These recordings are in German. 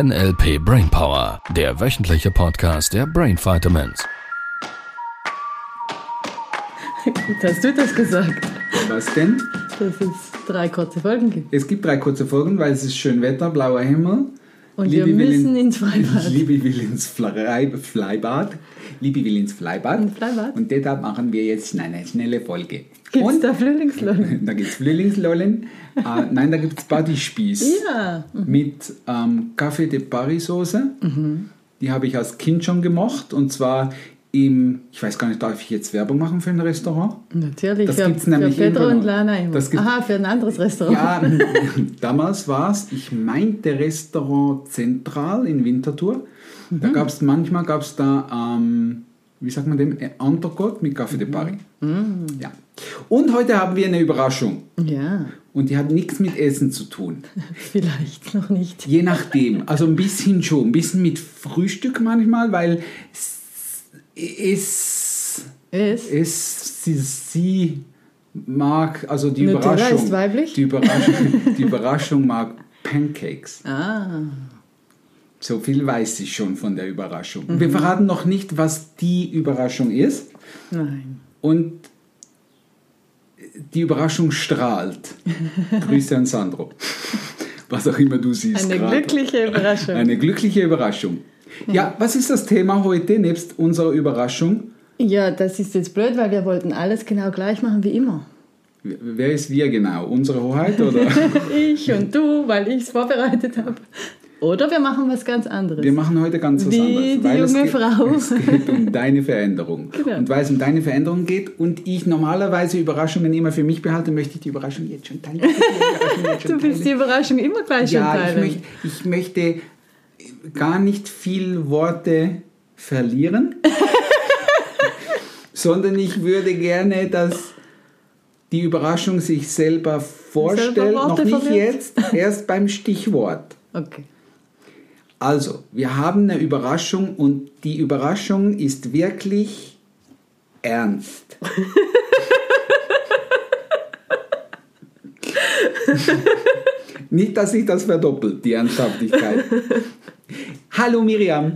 NLP Brainpower, der wöchentliche Podcast der Brain Vitamins. Gut, hast du das gesagt, Was denn? dass es drei kurze Folgen gibt. Es gibt drei kurze Folgen, weil es ist schön Wetter, blauer Himmel. Und wir will müssen in- ins Freibad. Liebe will ins Flei- Freibad. Liebe will ins Freibad. Ins Freibad. Und deshalb machen wir jetzt eine schnelle Folge. Gibt es Und da Frühlingslohn? da gibt es Frühlingslollen. äh, nein, da gibt es Bodyspieß. Ja. Mit ähm, Café de Paris Soße. Die habe ich als Kind schon gemocht. Und zwar im, ich weiß gar nicht, darf ich jetzt Werbung machen für ein Restaurant? Natürlich, Das für, gibt's nämlich für Pedro immer noch. und Lana immer. Das Aha, für ein anderes Restaurant. Ja, damals war es, ich meinte Restaurant Zentral in Winterthur. Mhm. Da gab es, manchmal gab es da, ähm, wie sagt man dem, Entrecote mit Café de Paris. Mhm. Ja. Und heute haben wir eine Überraschung. ja, Und die hat nichts mit Essen zu tun. vielleicht noch nicht. Je nachdem. Also ein bisschen schon. Ein bisschen mit Frühstück manchmal, weil es, Es? es sie, sie mag, also die Nutella Überraschung. ist weiblich? Die Überraschung, die Überraschung mag Pancakes. Ah, So viel weiß ich schon von der Überraschung. Wir verraten noch nicht, was die Überraschung ist. nein. Und die Überraschung strahlt. Grüße an Sandro. Was auch immer du siehst. Eine gerade. glückliche Überraschung. Eine glückliche Überraschung. Ja, was ist das Thema heute nebst unserer Überraschung? Ja, das ist jetzt blöd, weil wir wollten alles genau gleich machen wie immer. Wer ist wir genau? Unsere Hoheit oder? Ich und du, weil ich es vorbereitet habe. Oder wir machen was ganz anderes. Wir machen heute ganz was Wie anderes. die weil es junge geht, Frau. Es geht um deine Veränderung. Genau. Und weil es um deine Veränderung geht und ich normalerweise Überraschungen immer für mich behalte, möchte ich die Überraschung jetzt schon teilen. Ich die jetzt schon Du willst die teilen. Überraschung immer gleich schon Ja, ich teilen. möchte, ich möchte gar nicht viel Worte verlieren, sondern ich würde gerne, dass die Überraschung sich selber vorstellt, noch Worte nicht verliert? jetzt, erst beim Stichwort. Okay. Also, wir haben eine Überraschung und die Überraschung ist wirklich ernst. Nicht, dass sich das verdoppelt, die Ernsthaftigkeit. Hallo Miriam.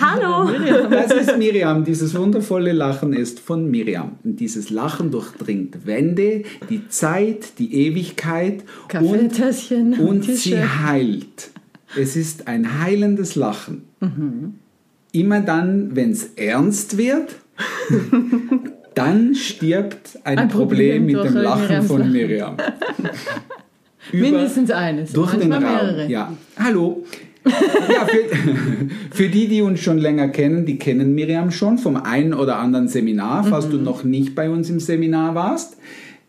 Hallo! Das ist Miriam. Dieses wundervolle Lachen ist von Miriam. Und dieses Lachen durchdringt Wände, die Zeit, die Ewigkeit und, und, sie heilt. Es ist ein heilendes Lachen. Mhm. Immer dann, wenn es ernst wird, dann stirbt ein, Ein Problem, Problem mit dem Lachen Miriams von. Miriam. Mindestens eines. durch den Raum. mehrere. Ja. Hallo. Ja, für, für die, die uns schon länger kennen, die kennen Miriam schon vom einen oder anderen Seminar. Falls Mhm. du noch nicht bei uns im Seminar warst,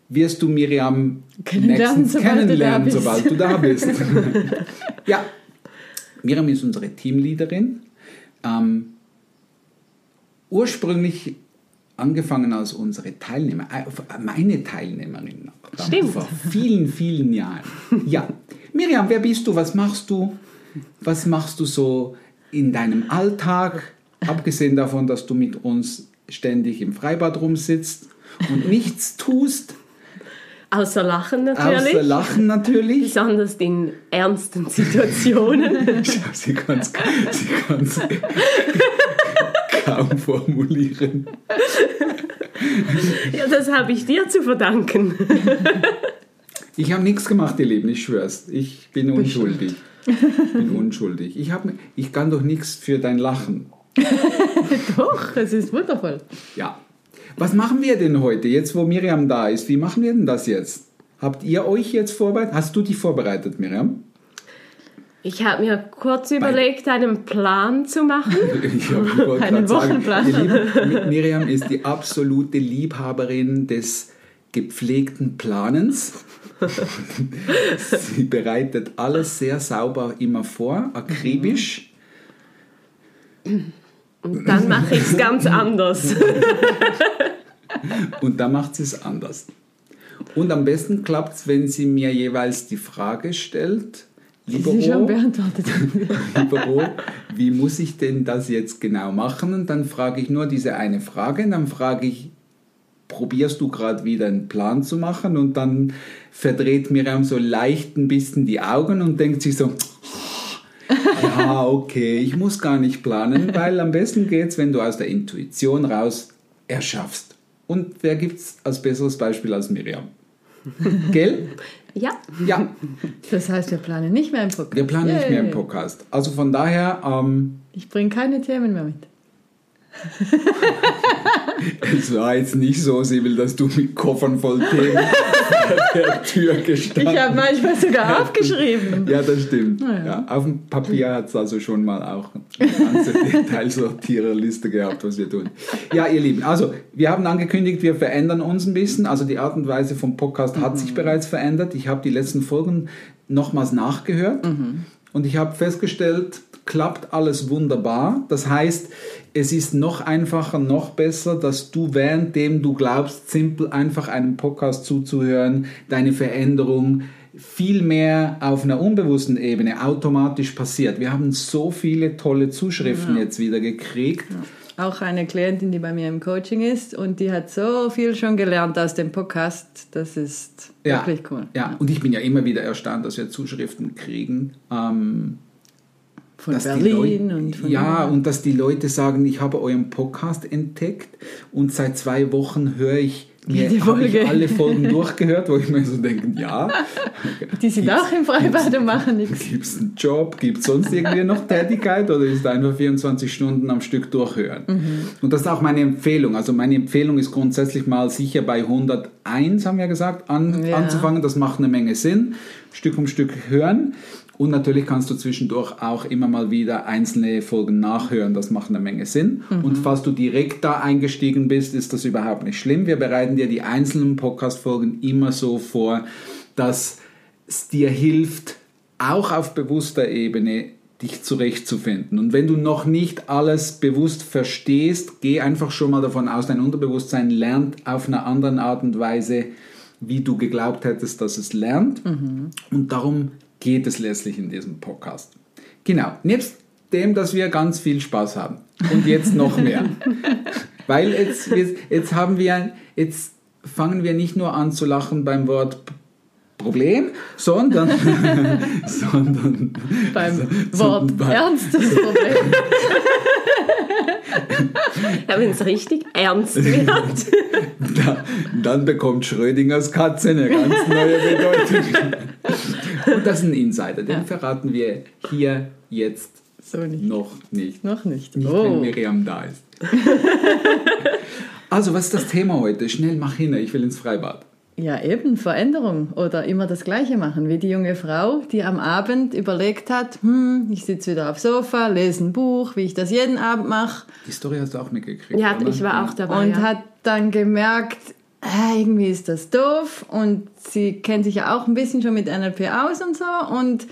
wirst du Miriam Kennenlernen, sobald du da kennenlernen, bist. sobald du da bist. ja, Miriam ist unsere Teamleaderin. Ähm, ursprünglich angefangen als unsere Teilnehmer, äh, meine Teilnehmerin. Stimmt. Vor vielen, vielen Jahren. Ja. Miriam, wer bist du? Was machst du? Was machst du so in deinem Alltag? Abgesehen davon, dass du mit uns ständig im Freibad rumsitzt und nichts tust, Außer Lachen natürlich. außer Lachen natürlich. Besonders in ernsten Situationen. Sie kann es sie kann's kaum formulieren. ja, das habe ich dir zu verdanken. Ich habe nichts gemacht, ihr Lieben, ich schwör's. Ich bin unschuldig. Ich bin unschuldig. Ich, hab, ich kann doch nichts für dein Lachen. Doch, es ist wundervoll. Ja. Was machen wir denn heute, jetzt wo Miriam da ist? Wie machen wir denn das jetzt? Habt ihr euch jetzt vorbereitet? Hast du dich vorbereitet, Miriam? Ich habe mir kurz überlegt, einen Plan zu machen. Ich Einen Wochenplan. Lieben, Mi- Miriam ist die absolute Liebhaberin des gepflegten Planens. Sie bereitet alles sehr sauber immer vor, akribisch. Und dann mache ich es ganz anders. Und da macht sie es anders. Und am besten klappt es, wenn sie mir jeweils die Frage stellt, lieber sie schon beantwortet haben. lieber Ro, wie muss ich denn das jetzt genau machen? Und dann frage ich nur diese eine Frage und dann frage ich, probierst du gerade wieder einen Plan zu machen? Und dann verdreht Miriam so leicht ein bisschen die Augen und denkt sich so, ja, okay, ich muss gar nicht planen, weil am besten geht's, wenn du aus der Intuition raus erschaffst. Und wer gibt's als besseres Beispiel als Miriam? Gell? Ja. Ja, Das heißt, wir planen nicht mehr im Podcast. wir planen nicht mehr im Yay. Podcast. Also von daher, ähm, Ich bringe keine Themen mehr mit. Es war jetzt nicht so, Sibyl, dass du mit Koffern voll Themen vor der Tür gestanden Ich habe manchmal sogar aufgeschrieben. Ja, das stimmt. Ja. Ja, auf dem Papier hat es also schon mal auch eine ganze Detailsortiererliste gehabt, was wir tun. Ja, ihr Lieben, also wir haben angekündigt, wir verändern uns ein bisschen. Also die Art und Weise vom Podcast hat Mhm. sich bereits verändert. Ich habe die letzten Folgen nochmals nachgehört Mhm. und ich habe festgestellt, klappt alles wunderbar. Das heißt, es ist noch einfacher, noch besser, dass du währenddem du glaubst, simpel einfach einem Podcast zuzuhören, deine Veränderung viel mehr auf einer unbewussten Ebene automatisch passiert. Wir haben so viele tolle Zuschriften jetzt wieder gekriegt. Auch eine Klientin, die bei mir im Coaching ist und die hat so viel schon gelernt aus dem Podcast. Das ist Ja, wirklich cool. Ja, und ich bin ja immer wieder erstaunt, dass wir Zuschriften kriegen. Ähm, Von dass Berlin und von ja und dass die Leute sagen, ich habe euren Podcast entdeckt und seit zwei Wochen höre ich mir habe ich alle Folgen durchgehört, wo ich mir so denke, ja. Die sind auch im Freibad und machen nichts. Gibt es einen Job? Gibt es sonst irgendwie noch Tätigkeit oder ist einfach 24 Stunden am Stück durchhören? Mhm. Und das ist auch meine Empfehlung. Also meine Empfehlung ist grundsätzlich mal sicher bei 101, haben wir gesagt, an, Ja. anzufangen. Das macht eine Menge Sinn. Stück um Stück hören. Und natürlich kannst du zwischendurch auch immer mal wieder einzelne Folgen nachhören. Das macht eine Menge Sinn. Und falls du direkt da eingestiegen bist, ist das überhaupt nicht schlimm. Wir bereiten dir die einzelnen Podcast-Folgen immer so vor, dass es dir hilft, auch auf bewusster Ebene dich zurechtzufinden. Und wenn du noch nicht alles bewusst verstehst, geh einfach schon mal davon aus, dein Unterbewusstsein lernt auf einer anderen Art und Weise, wie du geglaubt hättest, dass es lernt. Und darum geht es letztlich in diesem Podcast. Genau, nebst dem, dass wir ganz viel Spaß haben. Und jetzt noch mehr. Weil jetzt, jetzt, jetzt haben wir, jetzt fangen wir nicht nur an zu lachen beim Wort Problem, sondern, sondern Beim so- Wort bei- ernstes Problem. Ja, wenn es richtig ernst wird. Da, dann bekommt Schrödingers Katze eine ganz neue Bedeutung. Und das ist ein Insider, den verraten wir hier jetzt So nicht. noch nicht. Noch nicht. Nicht, Oh. wenn Miriam da ist. Also, was ist das Thema heute? Schnell mach hin, ich will ins Freibad. Ja, eben Veränderung oder immer das Gleiche machen, wie die junge Frau, die am Abend überlegt hat, hm, ich sitze wieder aufs Sofa, lese ein Buch, wie ich das jeden Abend mache Die Story hast du auch mitgekriegt. Ja, oder? ich war auch dabei. und ja. hat dann gemerkt, äh, irgendwie ist das doof und sie kennt sich ja auch ein bisschen schon mit NLP aus und so und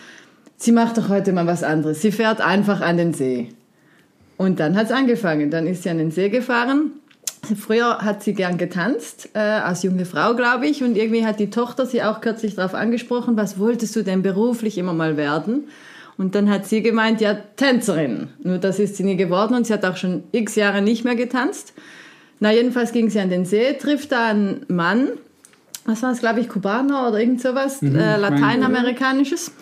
sie macht doch heute mal was anderes. Sie fährt einfach an den See. Und dann hat es angefangen. Dann ist sie an den See gefahren. Früher hat sie gern getanzt, äh, als junge Frau, glaube ich. Und irgendwie hat die Tochter sie auch kürzlich darauf angesprochen, was wolltest du denn beruflich immer mal werden? Und dann hat sie gemeint, ja, Tänzerin. Nur das ist sie nie geworden und sie hat auch schon x Jahre nicht mehr getanzt. Na, jedenfalls ging sie an den See, trifft da einen Mann, was war es, glaube ich, Kubaner oder irgend sowas, äh, meine, Lateinamerikanisches,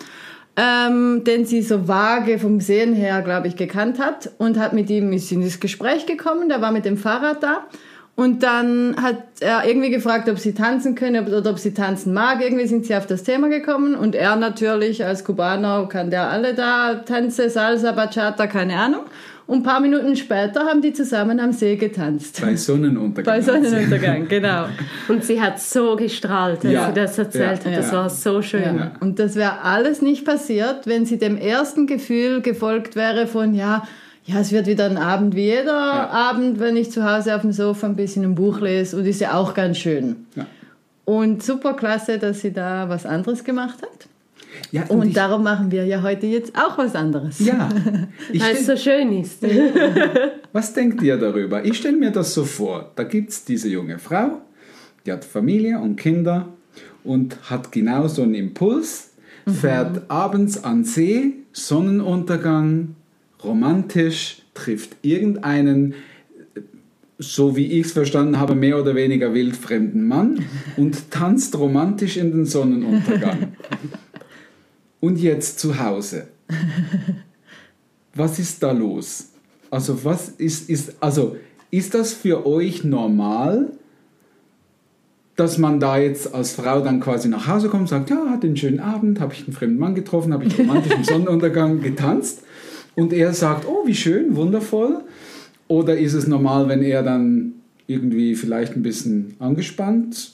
ähm, den sie so vage vom Sehen her, glaube ich, gekannt hat und hat mit ihm ist in das Gespräch gekommen, der war mit dem Fahrrad da und dann hat er irgendwie gefragt, ob sie tanzen können oder ob sie tanzen mag. Irgendwie sind sie auf das Thema gekommen und er natürlich als Kubaner kann der alle da Tänze, Salsa, Bachata, keine Ahnung. Und ein paar Minuten später haben die zusammen am See getanzt. Bei Sonnenuntergang. Bei Sonnenuntergang, genau. Und sie hat so gestrahlt, als Ja. sie das erzählt Ja. hat. Das Ja. war so schön. Ja. Und das wäre alles nicht passiert, wenn sie dem ersten Gefühl gefolgt wäre von, ja, ja, es wird wieder ein Abend wie jeder Abend, wenn ich zu Hause auf dem Sofa ein bisschen ein Buch lese und ist ja auch ganz schön. Ja. Und super klasse, dass sie da was anderes gemacht hat. Ja, Und ich, darum machen wir ja heute jetzt auch was anderes. ja. Ich Weil es so schön ist. was denkt ihr darüber? Ich stelle mir das so vor. Da gibt es diese junge Frau, die hat Familie und Kinder und hat genau so einen Impuls, fährt abends an See, Sonnenuntergang, romantisch, trifft irgendeinen, so wie ich es verstanden habe, mehr oder weniger wildfremden Mann und tanzt romantisch in den Sonnenuntergang. Und jetzt zu Hause. was ist da los? Also was ist, ist, also ist das für euch normal, dass man da jetzt als Frau dann quasi nach Hause kommt und sagt, ja, hatte einen schönen Abend, habe ich einen fremden Mann getroffen, habe ich romantisch im Sonnenuntergang getanzt und er sagt, oh, wie schön, wundervoll. Oder ist es normal, wenn er dann irgendwie vielleicht ein bisschen angespannt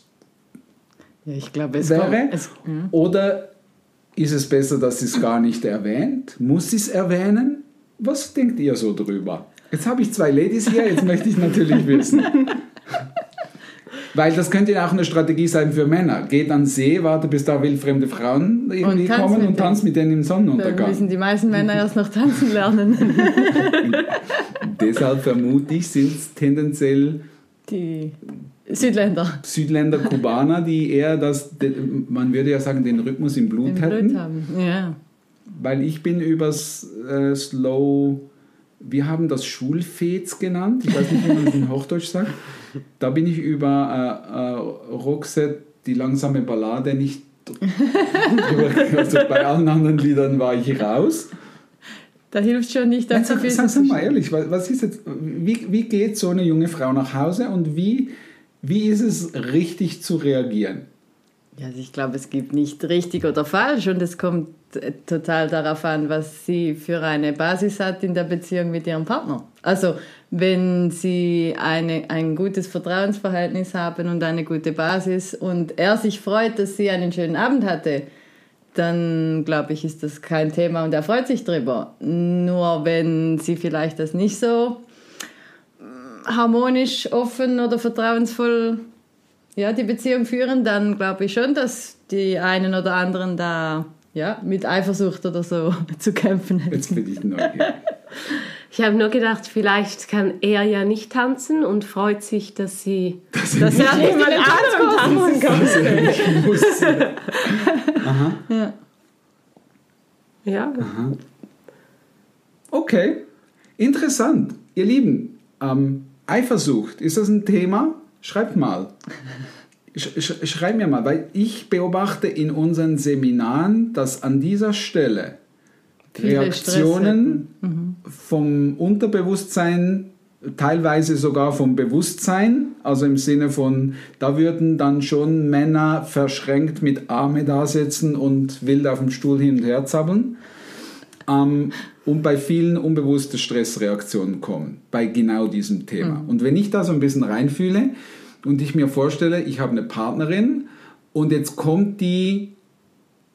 Ja, ich glaube, es wäre? kommt. Es, ja. Oder ist es besser, dass sie es gar nicht erwähnt? Muss sie es erwähnen? Was denkt ihr so drüber? Jetzt habe ich zwei Ladies hier, jetzt möchte ich natürlich wissen. Weil das könnte ja auch eine Strategie sein für Männer. Geht an See, warte bis da wildfremde Frauen irgendwie tanz kommen und tanzt mit denen im Dann Sonnenuntergang. müssen die meisten Männer erst noch tanzen lernen. Deshalb vermute ich, sind es tendenziell Die Südländer Südländer, Kubaner, die eher das, man würde ja sagen, den Rhythmus im Blut im hätten. Blut haben. Ja. Weil ich bin übers äh, Slow, wir haben das Schulfez genannt, ich weiß nicht, wie man das in Hochdeutsch sagt. Da bin ich über äh, äh, Roxette, die langsame Ballade, nicht drüber, also bei allen anderen Liedern war ich raus. Da hilft schon nicht, dass sag, viel sag, sag mal ehrlich, was ist jetzt, wie, wie geht so eine junge Frau nach Hause und wie, wie ist es richtig zu reagieren? Ja, also ich glaube, es gibt nicht richtig oder falsch und es kommt äh, total darauf an, was sie für eine Basis hat in der Beziehung mit ihrem Partner. Also wenn sie eine, ein gutes Vertrauensverhältnis haben und eine gute Basis und er sich freut, dass sie einen schönen Abend hatte, dann glaube ich, ist das kein Thema und er freut sich drüber. Nur wenn sie vielleicht das nicht so mm, harmonisch, offen oder vertrauensvoll ja, die Beziehung führen, dann glaube ich schon, dass die einen oder anderen da ja, mit Eifersucht oder so zu kämpfen hätten. Jetzt bin ich neugierig. Ich habe nur gedacht, vielleicht kann er ja nicht tanzen und freut sich, dass sie, er dass er nicht jemand anderen tanzen kann. Also ich muss, Ja. Ja, Okay, interessant. Ihr Lieben, ähm, Eifersucht, ist das ein Thema? Schreibt mal. Sch sch schreib mir mal, weil ich beobachte in unseren Seminaren, dass an dieser Stelle Viele Reaktionen vom Unterbewusstsein, teilweise sogar vom Bewusstsein, also im Sinne von, da würden dann schon Männer verschränkt mit Arme da sitzen und wild auf dem Stuhl hin und her zappeln. Ähm, und bei vielen unbewusste Stressreaktionen kommen, bei genau diesem Thema. Und wenn ich da so ein bisschen reinfühle und ich mir vorstelle, ich habe eine Partnerin und jetzt kommt die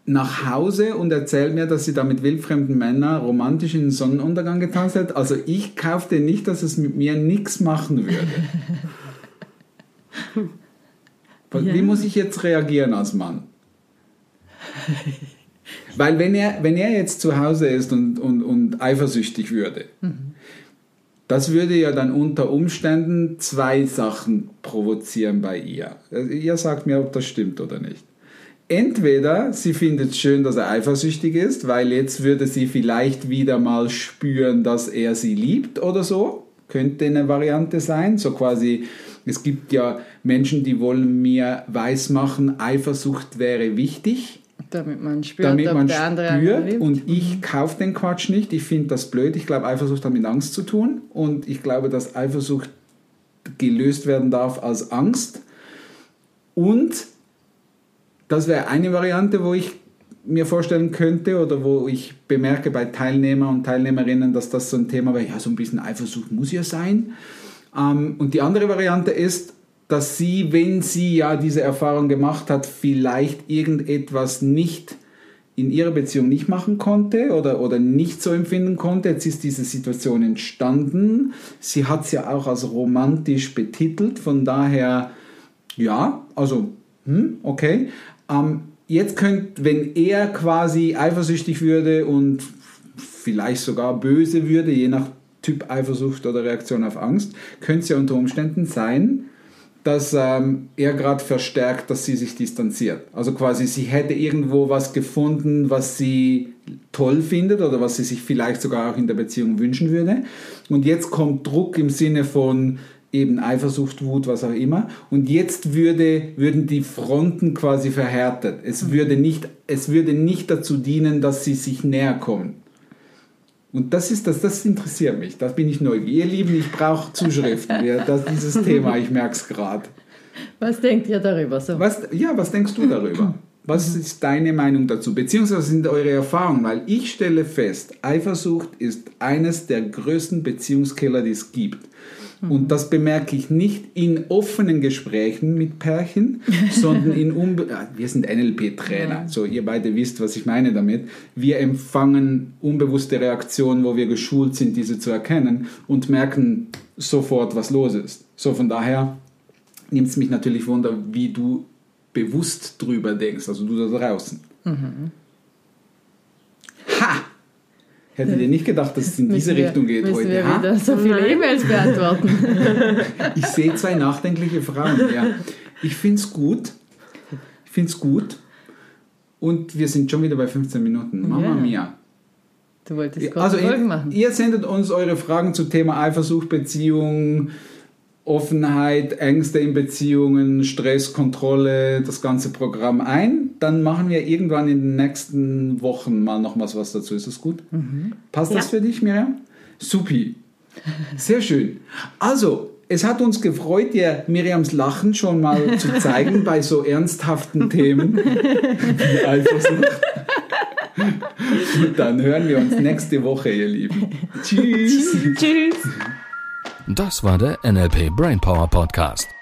nach Hause und erzählt mir, dass sie da mit wildfremden Männern romantisch in den Sonnenuntergang getanzt hat. Also ich kaufte nicht, dass es mit mir nichts machen würde. Wie Ja. muss ich jetzt reagieren als Mann? Weil wenn er, wenn er jetzt zu Hause ist und, und, und eifersüchtig würde, das würde ja dann unter Umständen zwei Sachen provozieren bei ihr. Ihr sagt mir, ob das stimmt oder nicht. Entweder sie findet es schön, dass er eifersüchtig ist, weil jetzt würde sie vielleicht wieder mal spüren, dass er sie liebt oder so. Könnte eine Variante sein. So quasi, es gibt ja Menschen, die wollen mir weismachen, Eifersucht wäre wichtig Damit man spürt, damit man der andere spürt und ich kaufe den Quatsch nicht. Ich finde das blöd. Ich glaube, Eifersucht hat mit Angst zu tun und ich glaube, dass Eifersucht gelöst werden darf als Angst. Und das wäre eine Variante, wo ich mir vorstellen könnte oder wo ich bemerke bei Teilnehmer und Teilnehmerinnen, dass das so ein Thema wäre, ja, so ein bisschen Eifersucht muss ja sein. Ähm, und die andere Variante ist, dass sie, wenn sie ja diese Erfahrung gemacht hat, vielleicht irgendetwas nicht in ihrer Beziehung nicht machen konnte oder, oder nicht so empfinden konnte. Jetzt ist diese Situation entstanden. Sie hat es ja auch als romantisch betitelt. Von daher, ja, also, hm, okay. Ähm, jetzt könnt, wenn er quasi eifersüchtig würde und vielleicht sogar böse würde, je nach Typ Eifersucht oder Reaktion auf Angst, könnte es ja unter Umständen sein, dass ähm, er gerade verstärkt, dass sie sich distanziert. Also quasi, sie hätte irgendwo was gefunden, was sie toll findet oder was sie sich vielleicht sogar auch in der Beziehung wünschen würde. Und jetzt kommt Druck im Sinne von eben Eifersucht, Wut, was auch immer. Und jetzt würde, würden die Fronten quasi verhärtet. Es würde, nicht, es würde nicht dazu dienen, dass sie sich näher kommen. Und das ist das, das interessiert mich. Das bin ich neugierig. Ihr Lieben, ich brauche Zuschriften. Ja, das, dieses Thema, ich merke es gerade. Was denkt ihr darüber? So. Was, ja, was denkst du darüber? Was ist deine Meinung dazu? Beziehungsweise sind eure Erfahrungen? Weil ich stelle fest, Eifersucht ist eines der größten Beziehungskiller, die es gibt. Und das bemerke ich nicht in offenen Gesprächen mit Pärchen, sondern in unbe ah, wir sind NLP-Trainer, so ihr beide wisst, was ich meine damit. Wir empfangen unbewusste Reaktionen, wo wir geschult sind, diese zu erkennen und merken sofort, was los ist. So von daher nimmt es mich natürlich wunder, wie du bewusst drüber denkst, also du da draußen. Ha! Hättet ihr nicht gedacht, dass es in diese wir- Richtung geht müssen heute? wir ha? wieder so viele. E-Mails beantworten. Ich sehe zwei nachdenkliche Frauen. Ja. Ich finde es gut. Ich finde es gut. Und wir sind schon wieder bei 15 Minuten. Mama Ja. mia. Du wolltest kurze Also Folgen ihr, machen. ihr sendet uns eure Fragen zum Thema Eifersucht, Beziehung, Offenheit, Ängste in Beziehungen, Stress, Kontrolle, das ganze Programm ein. Dann machen wir irgendwann in den nächsten Wochen mal noch was, was dazu. Ist das gut? Passt das Ja. für dich, Miriam? Supi. Sehr schön. Also, es hat uns gefreut, dir Miriams Lachen schon mal zu zeigen bei so ernsthaften Themen wie Eifersucht. Und dann hören wir uns nächste Woche, ihr Lieben. Tschüss. Tschüss. Das war der NLP Brainpower Podcast.